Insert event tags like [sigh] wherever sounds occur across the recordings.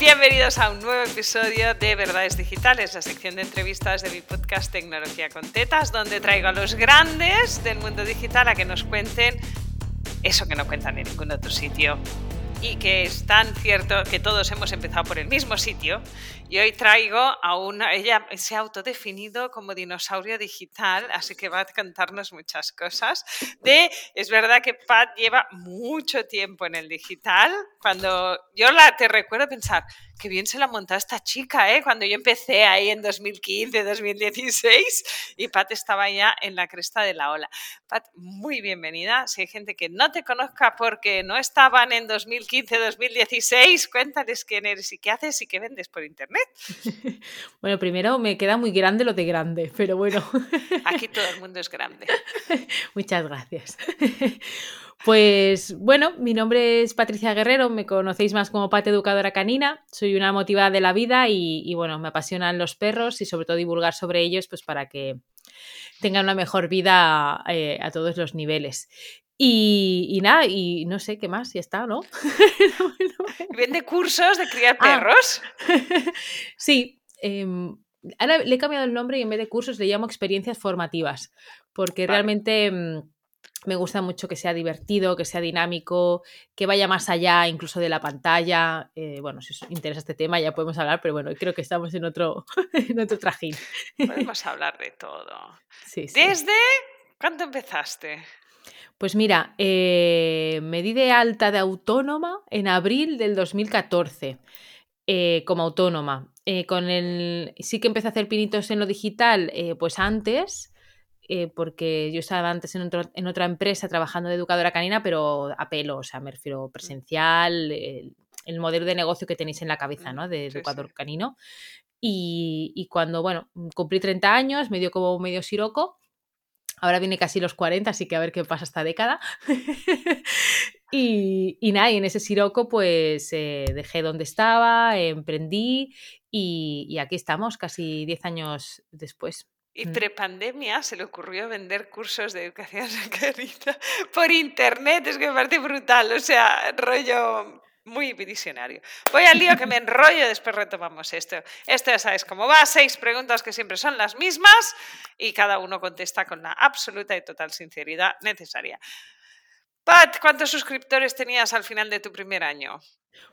Bienvenidos a un nuevo episodio de Verdades Digitales, la sección de entrevistas de mi podcast Tecnología con Tetas, donde traigo a los grandes del mundo digital a que nos cuenten eso que no cuentan en ningún otro sitio y que es tan cierto que todos hemos empezado por el mismo sitio. Y hoy traigo a una, ella se ha autodefinido como dinosaurio digital, así que va a contarnos muchas cosas. De, es verdad que Pat lleva mucho tiempo en el digital. Cuando yo la, te recuerdo pensar, qué bien se la montado esta chica, ¿eh? Cuando yo empecé ahí en 2015, 2016 y Pat estaba ya en la cresta de la ola. Pat, muy bienvenida. Si hay gente que no te conozca porque no estaban en 2015, 2016, cuéntales quién eres y qué haces y qué vendes por internet. [laughs] Bueno, primero me queda muy grande lo de grande, pero bueno. [laughs] Aquí todo el mundo es grande. [laughs] Muchas gracias. Pues bueno, mi nombre es Patricia Guerrero, me conocéis más como Pat Educadora Canina, soy una motivada de la vida y, bueno, me apasionan los perros y sobre todo divulgar sobre ellos pues para que tengan una mejor vida eh, a todos los niveles. Y, nada, y no sé qué más, ya está, ¿no? [laughs] ¿Vende cursos de criar ah. perros? [laughs] sí. Em, ahora le he cambiado el nombre y en vez de cursos le llamo experiencias formativas, porque realmente em, me gusta mucho que sea divertido, que sea dinámico, que vaya más allá incluso de la pantalla. Eh, bueno, si os interesa este tema ya podemos hablar, pero bueno, creo que estamos en otro, [laughs] en otro trajín. Podemos hablar de todo. Sí, ¿Desde cuándo empezaste? Pues mira, eh, me di de alta de autónoma en abril del 2014 eh, como autónoma. Eh, con el, sí que empecé a hacer pinitos en lo digital, pues antes, porque yo estaba antes en, en, otra empresa trabajando de educadora canina, pero a pelo, o sea, me refiero presencial, el, modelo de negocio que tenéis en la cabeza, ¿no? De educador canino. Y, y, cuando, bueno, cumplí 30 años, me dio como medio siroco Ahora viene casi los 40, así que a ver qué pasa esta década. [laughs] y, y, nada, y en ese siroco pues eh, dejé donde estaba, emprendí y, aquí estamos casi 10 años después. Y mm. prepandemia se le ocurrió vender cursos de educación [laughs] sacarita por internet, es que me parece brutal, o sea, rollo muy visionario. Voy al lío que me enrollo, después retomamos esto. Esto ya sabes cómo va, seis preguntas que siempre son las mismas y cada uno contesta con la absoluta y total sinceridad necesaria. Pat, ¿cuántos suscriptores tenías al final de tu primer año?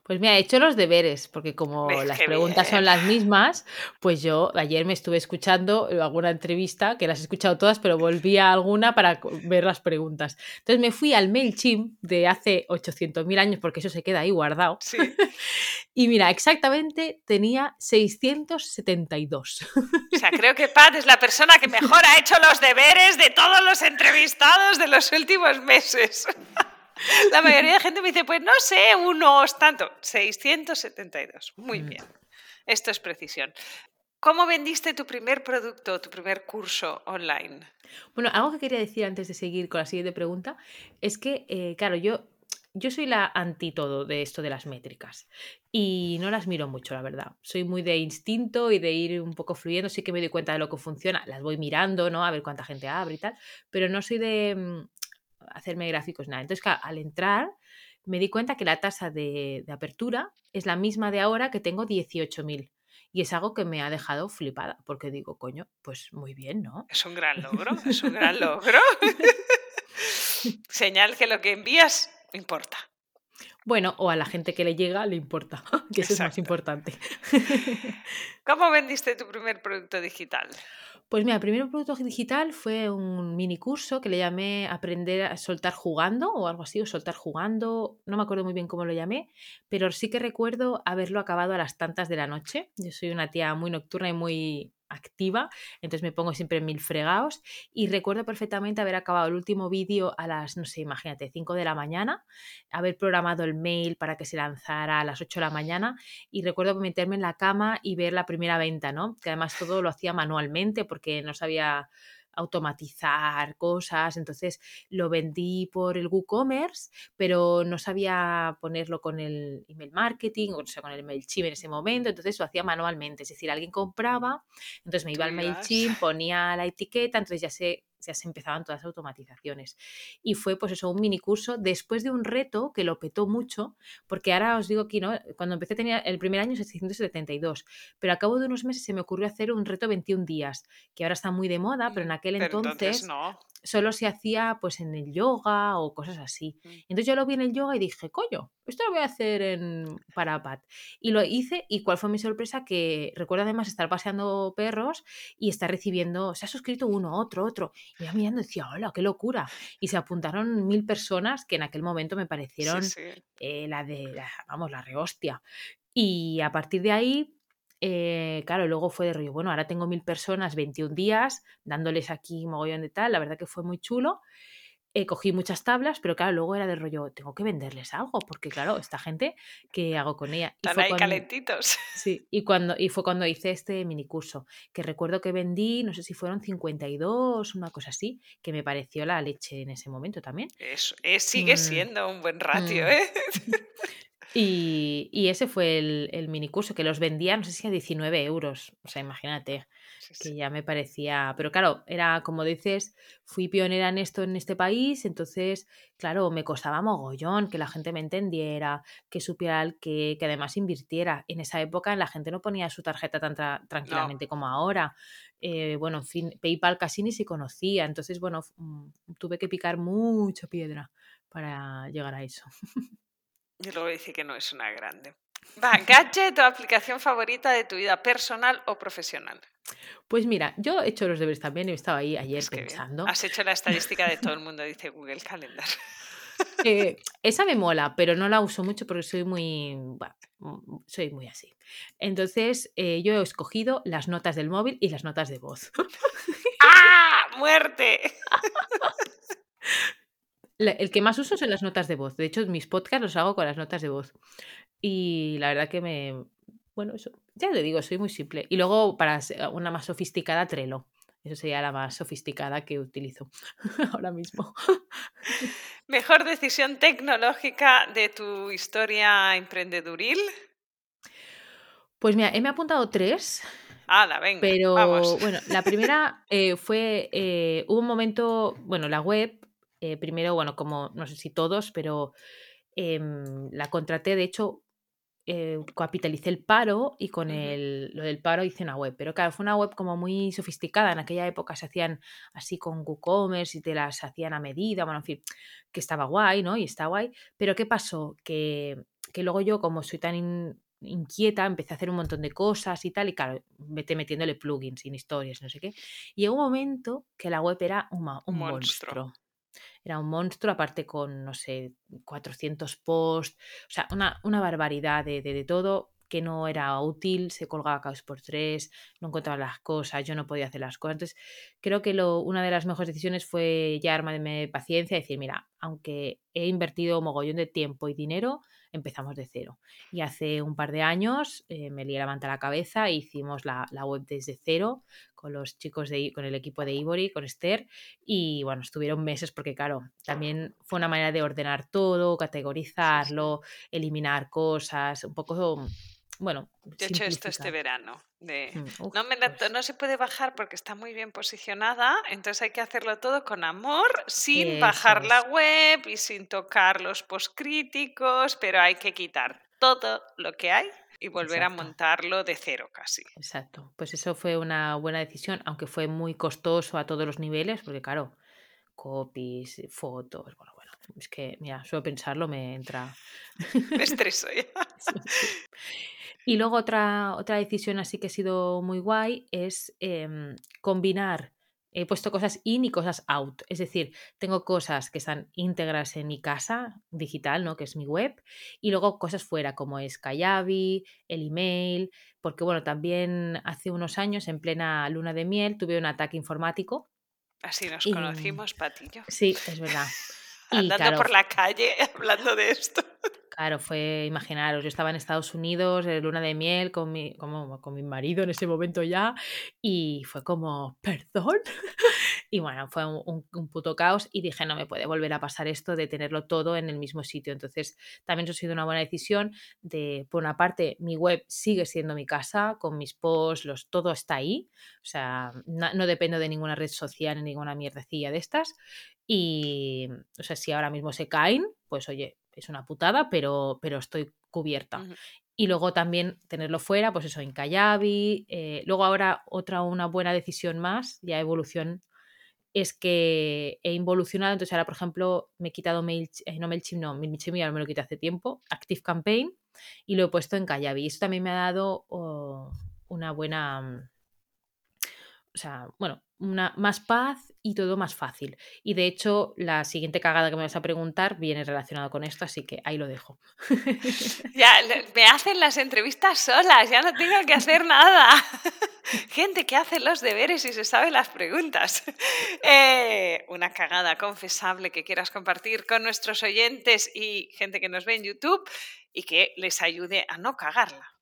Pues me ha hecho los deberes, porque como las preguntas son las mismas, pues yo ayer me estuve escuchando alguna entrevista, que las he escuchado todas, pero volví a alguna para ver las preguntas. Entonces me fui al MailChimp de hace 800.000 años, porque eso se queda ahí guardado. Sí. [laughs] y mira, exactamente tenía 672. O sea, creo que Pat es la persona que mejor ha hecho los deberes de todos los entrevistados de los últimos meses. [laughs] La mayoría de gente me dice, pues no sé, unos tanto, 672. Muy mm. bien. Esto es precisión. ¿Cómo vendiste tu primer producto, tu primer curso online? Bueno, algo que quería decir antes de seguir con la siguiente pregunta es que, eh, claro, yo, yo soy la anti todo de esto de las métricas y no las miro mucho, la verdad. Soy muy de instinto y de ir un poco fluyendo. Sí que me doy cuenta de lo que funciona, las voy mirando, ¿no? A ver cuánta gente abre y tal, pero no soy de mm, hacerme gráficos, nada. Entonces, al entrar, me di cuenta que la tasa de, apertura es la misma de ahora que tengo 18.000. Y es algo que me ha dejado flipada, porque digo, coño, pues muy bien, ¿no? Es un gran logro, [laughs] es un gran logro. [laughs] Señal que lo que envías importa. Bueno, o a la gente que le llega le importa, [laughs] que eso es más importante. ¿Cómo vendiste tu primer producto digital? Pues mira, el primer producto digital fue un mini curso que le llamé Aprender a soltar jugando o algo así, o soltar jugando, no me acuerdo muy bien cómo lo llamé, pero sí que recuerdo haberlo acabado a las tantas de la noche. Yo soy una tía muy nocturna y muy activa, entonces me pongo siempre mil fregados y recuerdo perfectamente haber acabado el último vídeo a las, no sé, imagínate, 5 de la mañana, haber programado el mail para que se lanzara a las 8 de la mañana y recuerdo meterme en la cama y ver la primera venta, ¿no? Que además todo lo hacía manualmente porque no sabía automatizar cosas, entonces lo vendí por el WooCommerce, pero no sabía ponerlo con el email marketing, o sea, con el MailChimp en ese momento, entonces lo hacía manualmente, es decir, alguien compraba, entonces me iba al MailChimp, ponía la etiqueta, entonces ya sé ya se empezaban todas las automatizaciones. Y fue pues eso, un mini curso después de un reto que lo petó mucho, porque ahora os digo aquí, ¿no? Cuando empecé tenía el primer año 672, pero a cabo de unos meses se me ocurrió hacer un reto 21 días, que ahora está muy de moda, pero en aquel entonces, no. Solo se hacía pues en el yoga o cosas así. Mm. Entonces yo lo vi en el yoga y dije, coño, esto lo voy a hacer en Parapat. Y lo hice y cuál fue mi sorpresa que recuerdo además estar paseando perros y estar recibiendo, se ha suscrito uno, otro, otro. Y yo mirando decía, hola, qué locura. Y se apuntaron mil personas que en aquel momento me parecieron Sí, sí. eh, la de, la- vamos, la rehostia. Y a partir de ahí, eh, claro, luego fue de rollo, bueno, ahora tengo mil personas, 21 días, dándoles aquí mogollón de tal, la verdad que fue muy chulo. Eh, cogí muchas tablas, pero claro, luego era de rollo, tengo que venderles algo, porque claro, esta gente, ¿qué hago con ella? Están ahí cuan- calentitos. Sí, y, cuando, y fue cuando hice este mini curso, que recuerdo que vendí, no sé si fueron 52, una cosa así, que me pareció la leche en ese momento también. Eso, eh, sigue Mm, siendo un buen ratio, mm. ¿eh? [laughs] [laughs] Y, y ese fue el, el mini curso, que los vendía, no sé si a 19 euros, o sea, imagínate, Sí, que ya me parecía, pero claro, era como dices, fui pionera en esto en este país, entonces, claro, me costaba mogollón que la gente me entendiera, que supiera el que, que además invirtiera. En esa época la gente no ponía su tarjeta tan tra- No, tranquilamente como ahora. Eh, bueno, en fin, PayPal casi ni se conocía, entonces, bueno, mm, tuve que picar mucha piedra para llegar a eso. [laughs] y luego dice que no es una grande. Va, gadget o aplicación favorita de tu vida personal o profesional. Pues mira, yo he hecho los deberes también y estaba ahí ayer Es que bien. pensando. Has hecho la estadística de todo el mundo, dice Google Calendar. [laughs] Eh, esa me mola, pero no la uso mucho porque soy muy, bueno, soy muy así. Entonces, eh, yo he escogido las notas del móvil y las notas de voz. ¡Ah! ¡Muerte! [laughs] La- El que más uso son las notas de voz. De hecho, mis podcasts los hago con las notas de voz. Y la verdad que me, bueno, eso, ya te digo, soy muy simple. Y luego para una más sofisticada, Trello. Eso sería la más sofisticada que utilizo [laughs] ahora mismo. [laughs] Mejor decisión tecnológica de tu historia emprendeduril. Pues mira, he me he apuntado tres, ¡Hala, venga! pero Vamos. bueno, la primera eh, fue, eh, hubo un momento, bueno, la web, eh, primero, bueno, como no sé si todos, pero em, la contraté, de hecho, eh, capitalicé el paro y con el, lo del paro hice una web. Pero claro, fue una web como muy sofisticada. En aquella época se hacían así con WooCommerce y te las hacían a medida, bueno, en fin, que estaba guay, ¿no? Y está guay. Pero ¿qué pasó? Que, que luego yo, como soy tan in- inquieta, empecé a hacer un montón de cosas y tal, y claro, vete metiéndole plugins, sin historias, no sé qué. Y llegó un momento que la web era un, ma- Un un monstruo. monstruo. Era un monstruo, aparte con, no sé, 400 posts, o sea, una, una barbaridad de, de, de todo que no era útil, se colgaba cada por tres, no encontraba las cosas, yo no podía hacer las cosas. Entonces, creo que lo, una de las mejores decisiones fue ya armarme paciencia y decir, mira, aunque he invertido mogollón de tiempo y dinero, empezamos de cero. Y hace un par de años eh, me lié la manta a la cabeza e hicimos la, la web desde cero con los chicos de, con el equipo de Ivory, con Esther, y bueno, estuvieron meses porque claro, también fue una manera de ordenar todo, categorizarlo, eliminar cosas, un poco, bueno, Yo he hecho esto este verano. De... Mm, uf, No, me la- no se puede bajar porque está muy bien posicionada, entonces hay que hacerlo todo con amor, sin eso bajar la web y sin tocar los postcríticos, pero hay que quitar todo lo que hay y volver a montarlo de cero casi. Exacto, pues eso fue una buena decisión, aunque fue muy costoso a todos los niveles, porque claro, copies, fotos, bueno, bueno, es que, mira, solo pensarlo me entra. Me estreso ya. [laughs] Sí, sí. Y luego otra, otra decisión así que ha sido muy guay es em, combinar, he puesto cosas in y cosas out, es decir, tengo cosas que están íntegras en mi casa digital, ¿no? que es mi web, y luego cosas fuera como es Kayabi, el email, porque bueno, también hace unos años en plena luna de miel tuve un ataque informático Así nos y conocimos, Patillo. sí, es verdad. [laughs] Y Andando claro, por la calle [laughs] hablando de esto. Claro, fue, imaginaros, yo estaba en Estados Unidos, en luna de miel, con mi, con mi marido en ese momento ya, y fue como, ¿perdón? [laughs] Y bueno, fue un, un, puto caos y dije, no me puede volver a pasar esto de tenerlo todo en el mismo sitio. Entonces, también eso ha sido una buena decisión de, por una parte, mi web sigue siendo mi casa, con mis posts, los, todo está ahí. O sea, no, no dependo de ninguna red social ni ninguna mierdecilla de estas. Y, o sea, si ahora mismo se caen, pues oye, es una putada, pero, pero estoy cubierta. Y luego también tenerlo fuera, pues eso, en Kayabi. eh, luego ahora otra, una buena decisión más, ya evolución, es que he involucionado. Entonces ahora, por ejemplo, me he quitado Mail, eh, no MailChimp, no, MailChimp ya me lo quité hace tiempo, Active Campaign, y lo he puesto en Kayabi. Y eso también me ha dado oh, una buena, mm, o sea, bueno, una, más paz y todo más fácil. Y de hecho, la siguiente cagada que me vas a preguntar viene relacionada con esto, así que ahí lo dejo. [laughs] Ya, me hacen las entrevistas solas, ya no tengo que hacer nada. [laughs] Gente que hace los deberes y se sabe las preguntas. [laughs] Eh, una cagada confesable que quieras compartir con nuestros oyentes y gente que nos ve en YouTube y que les ayude a no cagarla.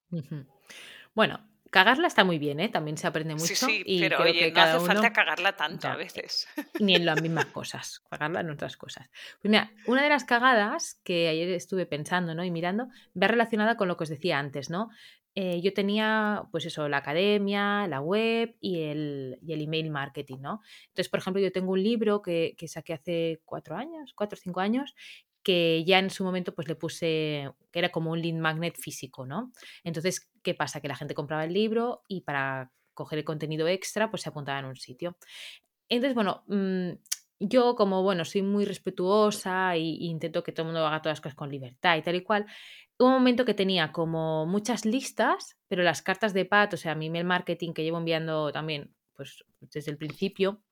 Bueno, cagarla está muy bien, ¿eh? También se aprende mucho Sí, sí, y pero creo oye, que no cada hace uno... falta cagarla tanto a veces. [laughs] ni en las [laughs] mismas cosas, cagarla en otras cosas. Pues mira, una de las cagadas que ayer estuve pensando ¿no? y mirando va relacionada con lo que os decía antes, ¿no? Eh, yo tenía, pues eso, la academia, la web y el, y el email marketing, ¿no? Entonces, por ejemplo, yo tengo un libro que, que saqué hace cuatro años, cuatro o cinco años, que ya en su momento pues le puse, que era como un lead magnet físico, ¿no? Entonces, ¿qué pasa? Que la gente compraba el libro y para coger el contenido extra, pues se apuntaba en un sitio. Entonces, bueno, mm, yo como, bueno, soy muy respetuosa y intento que todo el mundo haga todas las cosas con libertad y tal y cual, un momento que tenía como muchas listas, pero las cartas de PAT, o sea, mi email marketing que llevo enviando también, pues desde el principio,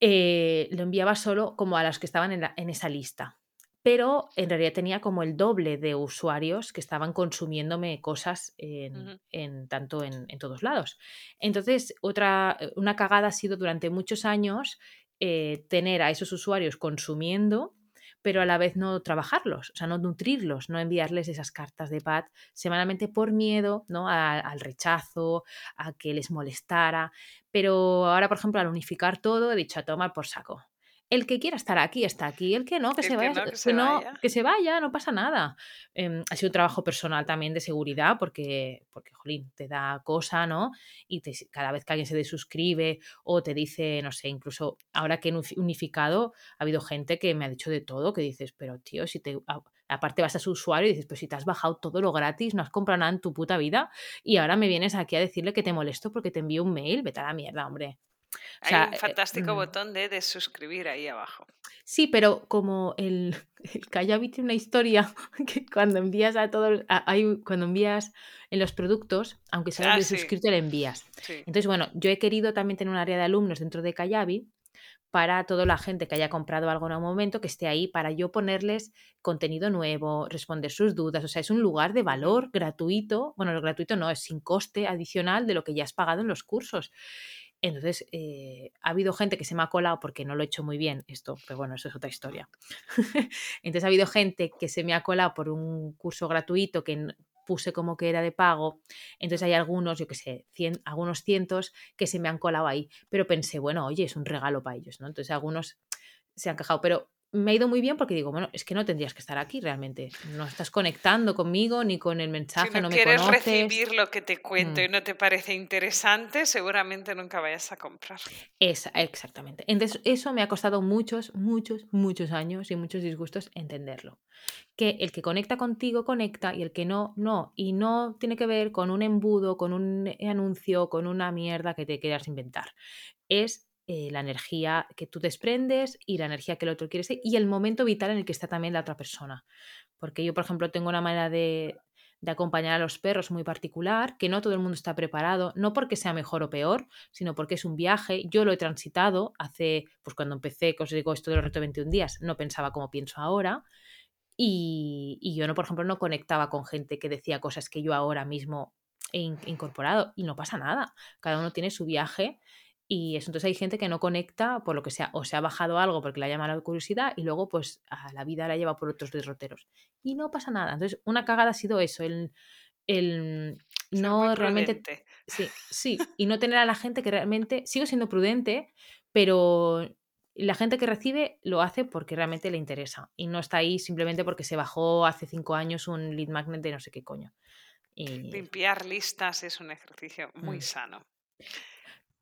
eh, lo enviaba solo como a las que estaban en esa lista. Pero en realidad tenía como el doble de usuarios que estaban consumiéndome cosas en, tanto en, en todos lados. Entonces, otra, eh, una cagada ha sido durante muchos años eh, tener a esos usuarios consumiendo, pero a la vez no trabajarlos, o sea, no nutrirlos, no enviarles esas cartas de PAT semanalmente por miedo ¿no? a- al rechazo, a que les molestara. Pero ahora, por ejemplo, al unificar todo, he dicho a tomar por saco. El que quiera estar aquí, está aquí. El que no, que El se que vaya. no, que no, vaya. que se vaya, no pasa nada. Em, ha sido un trabajo personal también de seguridad porque, porque jolín, te da cosa, ¿no? Y te- cada vez que alguien se desuscribe o te dice, no sé, incluso ahora que he uni- unificado, ha habido gente que me ha dicho de todo, que dices, pero tío, si te... a- Aparte vas a su usuario y dices, pues si te has bajado todo lo gratis, no has comprado nada en tu puta vida y ahora me vienes aquí a decirle que te molesto porque te envío un mail, vete a la mierda, hombre. O Hay sea, un eh, fantástico mm, botón de desuscribir ahí abajo. Sí, pero como el, [laughs] el Kayabi tiene una historia [laughs] que cuando envías a todos, cuando envías en los productos, aunque seas Ah, de sí, suscrito, le envías. sí. Entonces, bueno, yo he querido también tener un área de alumnos dentro de Kayabi para toda la gente que haya comprado algo en un momento, que esté ahí para yo ponerles contenido nuevo, responder sus dudas. O sea, es un lugar de valor gratuito. Bueno, lo gratuito no, es sin coste adicional de lo que ya has pagado en los cursos. Entonces, eh, ha habido gente que se me ha colado porque no lo he hecho muy bien esto, pero bueno, eso es otra historia. [laughs] Entonces, ha habido gente que se me ha colado por un curso gratuito que puse como que era de pago. Entonces, hay algunos, yo que sé, cien- algunos cientos que se me han colado ahí. Pero pensé, bueno, oye, es un regalo para ellos, ¿no? Entonces, algunos se han quejado, pero me ha ido muy bien porque digo, bueno, es que no tendrías que estar aquí realmente. No estás conectando conmigo ni con el Si mensaje, no no me quieres conoces. recibir lo que te cuento Mm. y no te parece interesante, seguramente nunca vayas a comprar. Esa, exactamente. Entonces, eso me ha costado muchos, muchos, muchos años y muchos disgustos entenderlo. Que el que conecta contigo conecta y el que no, no. Y no tiene que ver con un embudo, con un anuncio, con una mierda que te quieras inventar. Es eh, la energía que tú desprendes y la energía que el otro quiere ser y el momento vital en el que está también la otra persona. Porque yo, por ejemplo, tengo una manera de, de acompañar a los perros muy particular, que no todo el mundo está preparado, no porque sea mejor o peor, sino porque es un viaje. Yo lo he transitado hace, pues cuando empecé, que os digo esto del reto de 21 días, no pensaba como pienso ahora. Y, y yo, no, por ejemplo, no conectaba con gente que decía cosas que yo ahora mismo he in- incorporado y no pasa nada. Cada uno tiene su viaje Y eso, entonces hay gente que no conecta por lo que sea, o se ha bajado algo porque la llama la curiosidad y luego pues a la vida la lleva por otros derroteros. Y no pasa nada. Entonces, una cagada ha sido eso, el, el no realmente... Sí, sí, y no [laughs] tener a la gente que realmente... Sigo siendo prudente, pero la gente que recibe lo hace porque realmente le interesa y no está ahí simplemente porque se bajó hace cinco años un lead magnet de no sé qué coño. Y... Limpiar listas es un ejercicio muy mm. sano.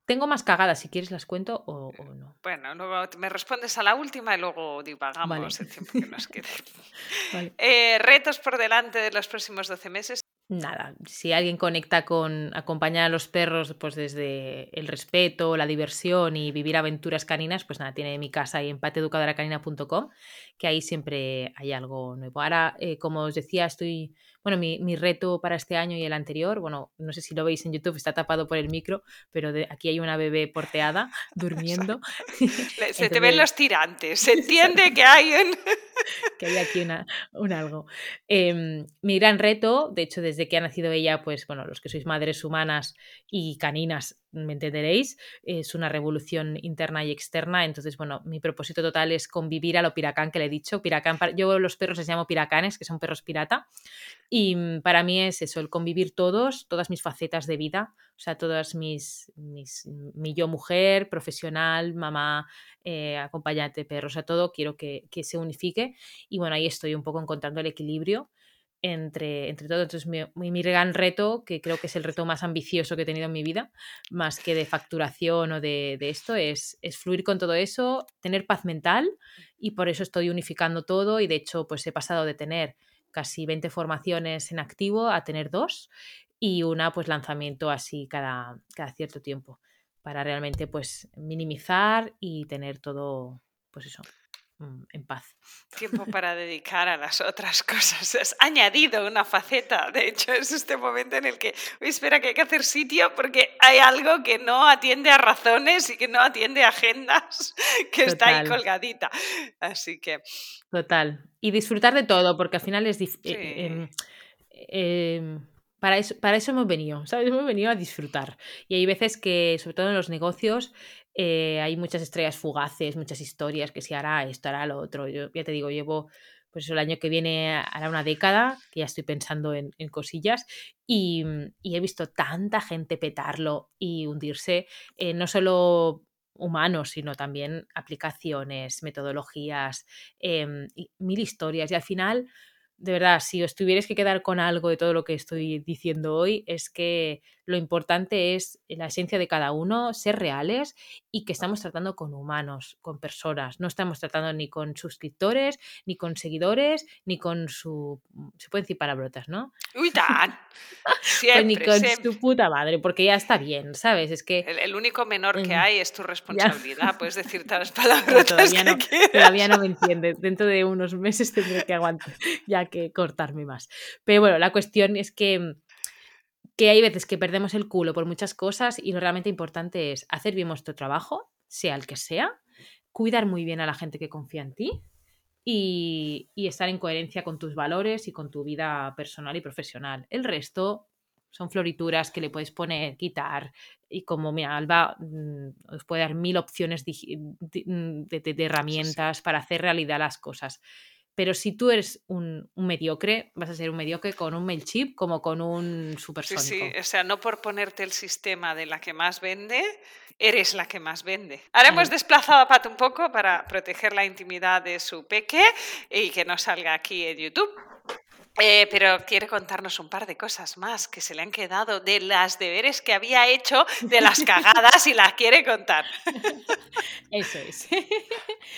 Tengo más cagadas, si quieres las cuento o, no. Bueno, luego me respondes a la última y luego divagamos el tiempo que nos [laughs] quede. Eh, retos por delante de los próximos 12 meses nada, si alguien conecta con acompañar a los perros pues desde el respeto, la diversión y vivir aventuras caninas, pues nada, tiene mi casa ahí en pateeducadoracanina.com, que ahí siempre hay algo nuevo. Ahora, eh, como os decía, estoy bueno, mi, mi, reto para este año y el anterior, bueno, no sé si lo veis en YouTube, está tapado por el micro, pero de, aquí hay una bebé porteada [laughs] durmiendo. [laughs] Se te ven los tirantes, se [laughs] entiende que hay un... que hay aquí una, un algo. Eh, mi gran reto, de hecho, desde que ha nacido ella, pues bueno, los que sois madres humanas y caninas, me entenderéis, es una revolución interna y externa. Entonces, bueno, mi propósito total es convivir a lo piracán que le he dicho. Piracán, yo los perros les llamo piracanes, que son perros pirata. Y mm, para mí es eso, el convivir todos, todas mis facetas de vida, o sea, todas mis, mis mi yo mujer, profesional, mamá, eh, acompañante de perros, o todo quiero que, que se unifique. Y bueno, ahí estoy un poco encontrando el equilibrio entre, entre todo. Entonces, mi, mi, gran reto, que creo que es el reto más ambicioso que he tenido en mi vida, más que de facturación o de, de, esto, es, es fluir con todo eso, tener paz mental y por eso estoy unificando todo y de hecho, pues he pasado de tener casi 20 formaciones en activo a tener dos y una pues lanzamiento así cada, cada cierto tiempo para realmente pues minimizar y tener todo pues eso en paz. Tiempo [laughs] para dedicar a las otras cosas. Has añadido una faceta. De hecho, es este momento en el que, espera, que hay que hacer sitio porque hay algo que no atiende a razones y que no atiende a agendas, [laughs] que está ahí colgadita. Así que. Total. Y disfrutar de todo, porque al final es. Eh, eh, para eso, para eso hemos venido, ¿sabes? Hemos venido a disfrutar. Y hay veces que, sobre todo en los negocios, eh, hay muchas estrellas fugaces, muchas historias, que si hará esto, hará lo otro. Yo ya te digo, llevo, pues el año que viene hará una década, que ya estoy pensando en, cosillas, y, he visto tanta gente petarlo y hundirse, no solo humanos, sino también aplicaciones, metodologías, em, mil historias. Y al final de verdad, si os tuvierais que quedar con algo de todo lo que estoy diciendo hoy, es que lo importante es la esencia de cada uno, ser reales y que estamos tratando con humanos, con personas. No estamos tratando ni con suscriptores, ni con seguidores, ni con su... Se pueden decir palabrotas, ¿no? ¡Uy, tan! Pues ni con su puta madre, porque ya está bien, ¿sabes? Es que... El, único menor que hay es tu [laughs] responsabilidad. Puedes decir las [laughs] palabras todavía, no, todavía no me entiendes. Dentro de unos meses tendré que aguantar, ya que cortarme más. Pero bueno, la cuestión es que que hay veces que perdemos el culo por muchas cosas y lo realmente importante es hacer bien nuestro trabajo, sea el que sea, cuidar muy bien a la gente que confía en ti y, estar en coherencia con tus valores y con tu vida personal y profesional. El resto son florituras que le puedes poner, quitar y como mi Alba mm, os puede dar mil opciones de herramientas para hacer realidad las cosas. Pero si tú eres un, mediocre, vas a ser un mediocre con un MailChimp como con un supersónico. Sí, sí, o sea, no por ponerte el sistema de la que más vende, eres la que más vende. Ahora hemos desplazado a Pat un poco para proteger la intimidad de su peque y que no salga aquí en YouTube. Eh, pero quiere contarnos un par de cosas más que se le han quedado de las deberes que había hecho, de las [laughs] cagadas y las quiere contar. Eso es.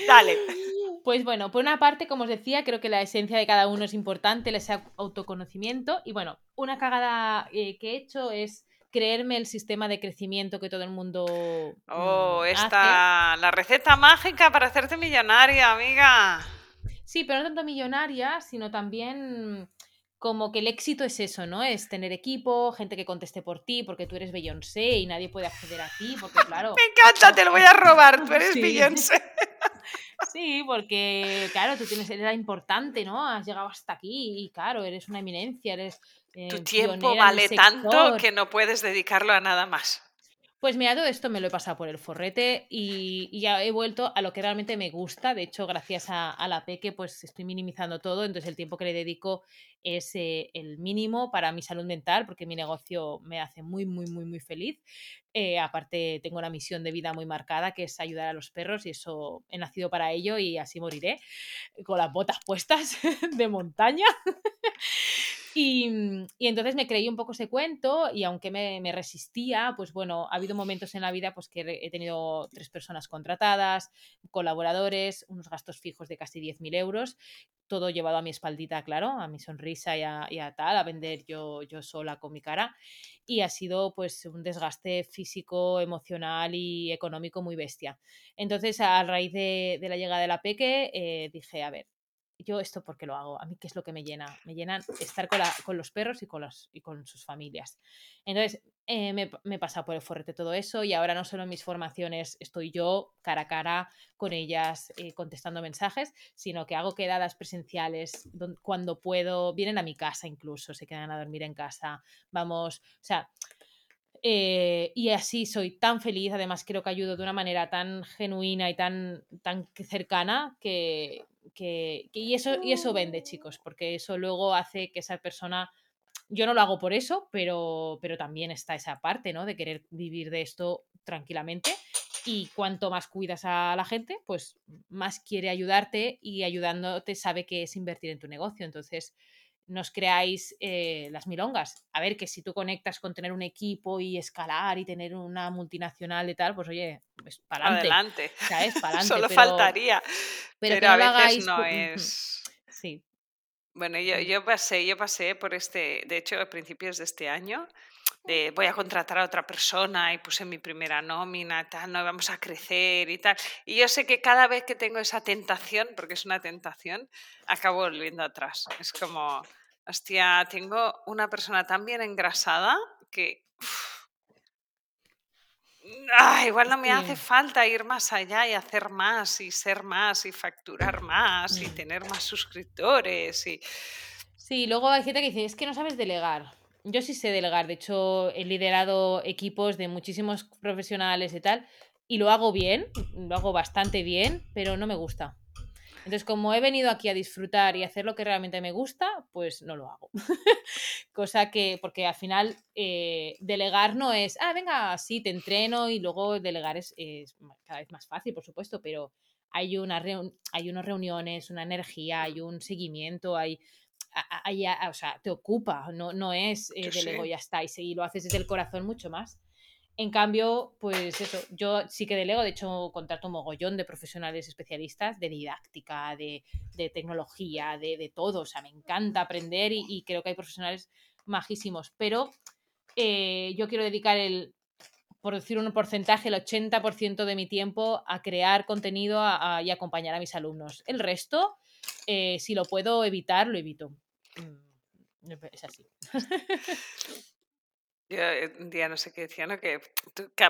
Dale. [laughs] Pues bueno, por una parte, como os decía, creo que la esencia de cada uno es importante, ese autoconocimiento. Y bueno, una cagada eh, que he hecho es creerme el sistema de crecimiento que todo el mundo. Oh, mm, esta, la receta mágica para hacerte millonaria, amiga. Sí, pero no tanto millonaria, sino también como que el éxito es eso, ¿no? Es tener equipo, gente que conteste por ti, porque tú eres Beyoncé y nadie puede acceder a ti, porque claro. [laughs] Me encanta, te lo voy a robar, tú [laughs] eres Beyoncé. [laughs] Sí, porque, claro, tú tienes, eres importante, ¿no? Has llegado hasta aquí y, claro, eres una eminencia, eres. Eh, tu tiempo vale tanto que no puedes dedicarlo a nada más. Pues mira, todo esto me lo he pasado por el forrete y, ya he vuelto a lo que realmente me gusta. De hecho, gracias a, la Peque, pues estoy minimizando todo. Entonces, el tiempo que le dedico es eh, el mínimo para mi salud mental, porque mi negocio me hace muy, muy, muy, muy feliz. Eh, aparte, tengo una misión de vida muy marcada, que es ayudar a los perros, y eso he nacido para ello y así moriré, con las botas puestas [laughs] de montaña. Mm, y, entonces me creí un poco ese cuento y aunque me, resistía, pues bueno, ha habido momentos en la vida pues que he tenido tres personas contratadas, colaboradores, unos gastos fijos de casi 10.000 euros, todo llevado a mi espaldita, claro, a mi sonrisa y a, tal, a vender yo, yo sola con mi cara. Y ha sido pues un desgaste físico, emocional y económico muy bestia. Entonces, a raíz de, la llegada de la Peque, eh, dije, a ver, yo esto porque lo hago, a mí qué es lo que me llena, me llenan estar con, los perros y con, y con sus familias. Entonces, eh, me, me, he pasado por el forrete todo eso y ahora no solo en mis formaciones estoy yo cara a cara con ellas eh, contestando mensajes, sino que hago quedadas presenciales cuando puedo, vienen a mi casa incluso, se quedan a dormir en casa, vamos, o sea... Eh, y así soy tan feliz, además creo que ayudo de una manera tan genuina y tan, tan cercana que, que, y, eso, y eso vende, chicos, porque eso luego hace que esa persona, yo no lo hago por eso, pero, pero también está esa parte, ¿no? De querer vivir de esto tranquilamente. Y cuanto más cuidas a la gente, pues más quiere ayudarte y ayudándote sabe que es invertir en tu negocio. Entonces, no os creáis eh, las milongas. A ver, que si tú conectas con tener un equipo y escalar y tener una multinacional y tal, pues oye, pues para adelante. ¿Sabes? [laughs] Para Solo faltaría. Pero, a veces no es. [laughs] Sí. Bueno, yo, yo pasé, yo pasé por este, de hecho, a principios de este año, de voy a contratar a otra persona y puse mi primera nómina, tal, no vamos a crecer y tal. Y yo sé que cada vez que tengo esa tentación, porque es una tentación, acabo volviendo atrás. Es como, Hostia, tengo una persona tan bien engrasada que... Ah, igual no me hace falta ir más allá y hacer más y ser más y facturar más y mm. tener más suscriptores y... Sí, luego hay gente que dice, es que no sabes delegar. Yo sí sé delegar, de hecho he liderado equipos de muchísimos profesionales y tal, y lo hago bien, lo hago bastante bien, pero no me gusta. Entonces, como he venido aquí a disfrutar y hacer lo que realmente me gusta, pues no lo hago. [laughs] Cosa que, porque al final eh, delegar no es, ah, venga, sí, te entreno y luego delegar es, cada vez más fácil, por supuesto, pero hay, una hay unas reuniones, una energía, hay un seguimiento, hay, hay, o sea, te ocupa, no, no es eh, delego y ya está, y lo haces desde el corazón mucho más. En cambio, pues eso, yo sí que delego, de hecho contrato un mogollón de profesionales especialistas de didáctica, de, tecnología, de, todo, o sea, me encanta aprender y, creo que hay profesionales majísimos, pero eh, yo quiero dedicar el, por decir un porcentaje, el 80% de mi tiempo a crear contenido y acompañar a mis alumnos. El resto, eh, si lo puedo evitar, lo evito. Mm, es así. [laughs] Yo eh, un día no sé qué decía, ¿no? Que,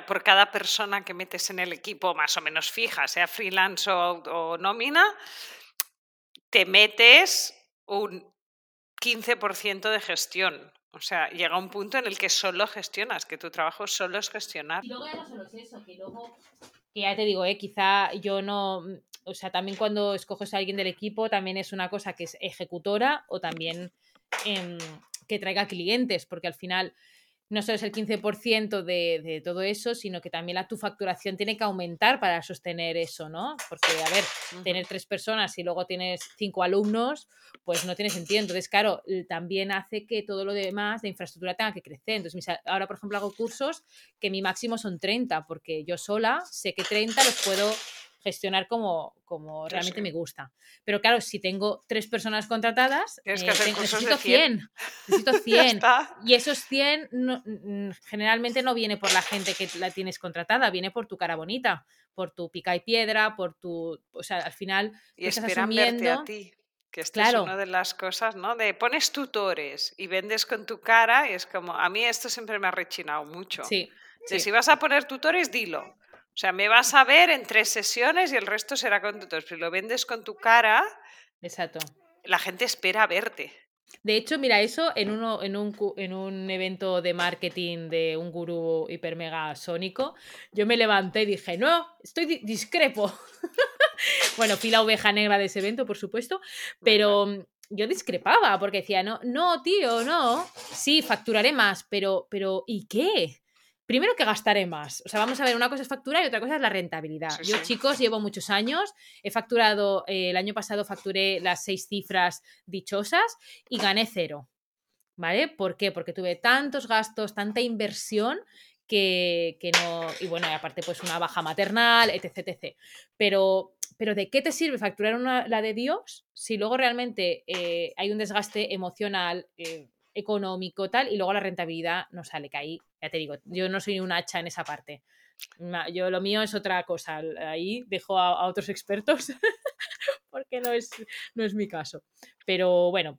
por cada persona que metes en el equipo más o menos fija, sea freelance o, nómina, te metes un 15% de gestión. O sea, llega un punto en el que solo gestionas, que tu trabajo solo es gestionar. Y luego ya no solo es eso, que luego, que ya te digo, ¿eh? quizá yo no, o sea, también cuando escoges a alguien del equipo, también es una cosa que es ejecutora o también em, que traiga clientes, porque al final no solo es el 15% de, de, todo eso, sino que también la, tu facturación tiene que aumentar para sostener eso, ¿no? Porque, a ver, tener tres personas y luego tienes cinco alumnos, pues no tiene sentido. Entonces, claro, también hace que todo lo demás de infraestructura tenga que crecer. Entonces, ahora, por ejemplo, hago cursos que mi máximo son 30, porque yo sola sé que 30 los puedo gestionar como, como realmente me gusta. Pero claro, si tengo tres personas contratadas, eh, necesito 100. Necesito [laughs] 100. y esos 100 generalmente no viene por la gente que la tienes contratada, viene por tu cara bonita, por tu pica y piedra, por tu... O sea, al final... Y esperan verte a ti. Que esto es una de las cosas, ¿no? De pones tutores y vendes con tu cara y es como, a mí esto siempre me ha rechinado mucho. Sí. Si vas a poner tutores, dilo. O sea, me vas a ver en tres sesiones y el resto será con tutores. Si lo vendes con tu cara, Exacto. la gente espera verte. De hecho, mira, eso en, uno, en, un, en un evento de marketing de un gurú hiper mega sónico, yo me levanté y dije, no, estoy discrepo. [laughs] bueno, fui la oveja negra de ese evento, por supuesto, pero yo discrepaba porque decía, no, no, tío, no. Sí, facturaré más, pero, pero ¿y qué? Primero que gastaré más. O sea, vamos a ver, una cosa es facturar y otra cosa es la rentabilidad. Yo, chicos, llevo muchos años, he facturado, eh, el año pasado facturé las seis cifras dichosas y gané cero. ¿Vale? ¿Por qué? Porque tuve tantos gastos, tanta inversión que, no. Y bueno, y aparte, pues una baja maternal, etc. etc. Pero, pero ¿de qué te sirve facturar una, la de Dios si luego realmente eh, hay un desgaste emocional? Eh, económico, tal, y luego la rentabilidad no sale, que ahí, ya te digo, yo no soy un hacha en esa parte. Yo lo mío es otra cosa. Ahí dejo a, otros expertos [laughs] porque no es, no es mi caso. Pero bueno,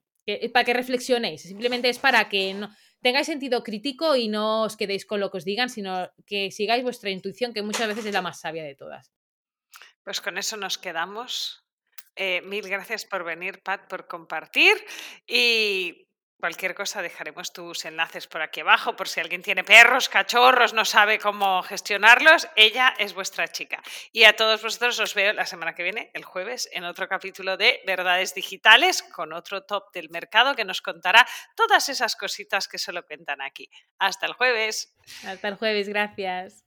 para que reflexionéis. Simplemente es para que no, tengáis sentido crítico y no os quedéis con lo que os digan, sino que sigáis vuestra intuición, que muchas veces es la más sabia de todas. Pues con eso nos quedamos. Eh, mil gracias por venir, Pat, por compartir. Y Cualquier cosa dejaremos tus enlaces por aquí abajo por si alguien tiene perros, cachorros, no sabe cómo gestionarlos. Ella es vuestra chica. Y a todos vosotros os veo la semana que viene, el jueves, en otro capítulo de Verdades Digitales con otro top del mercado que nos contará todas esas cositas que solo cuentan aquí. Hasta el jueves. Hasta el jueves, gracias.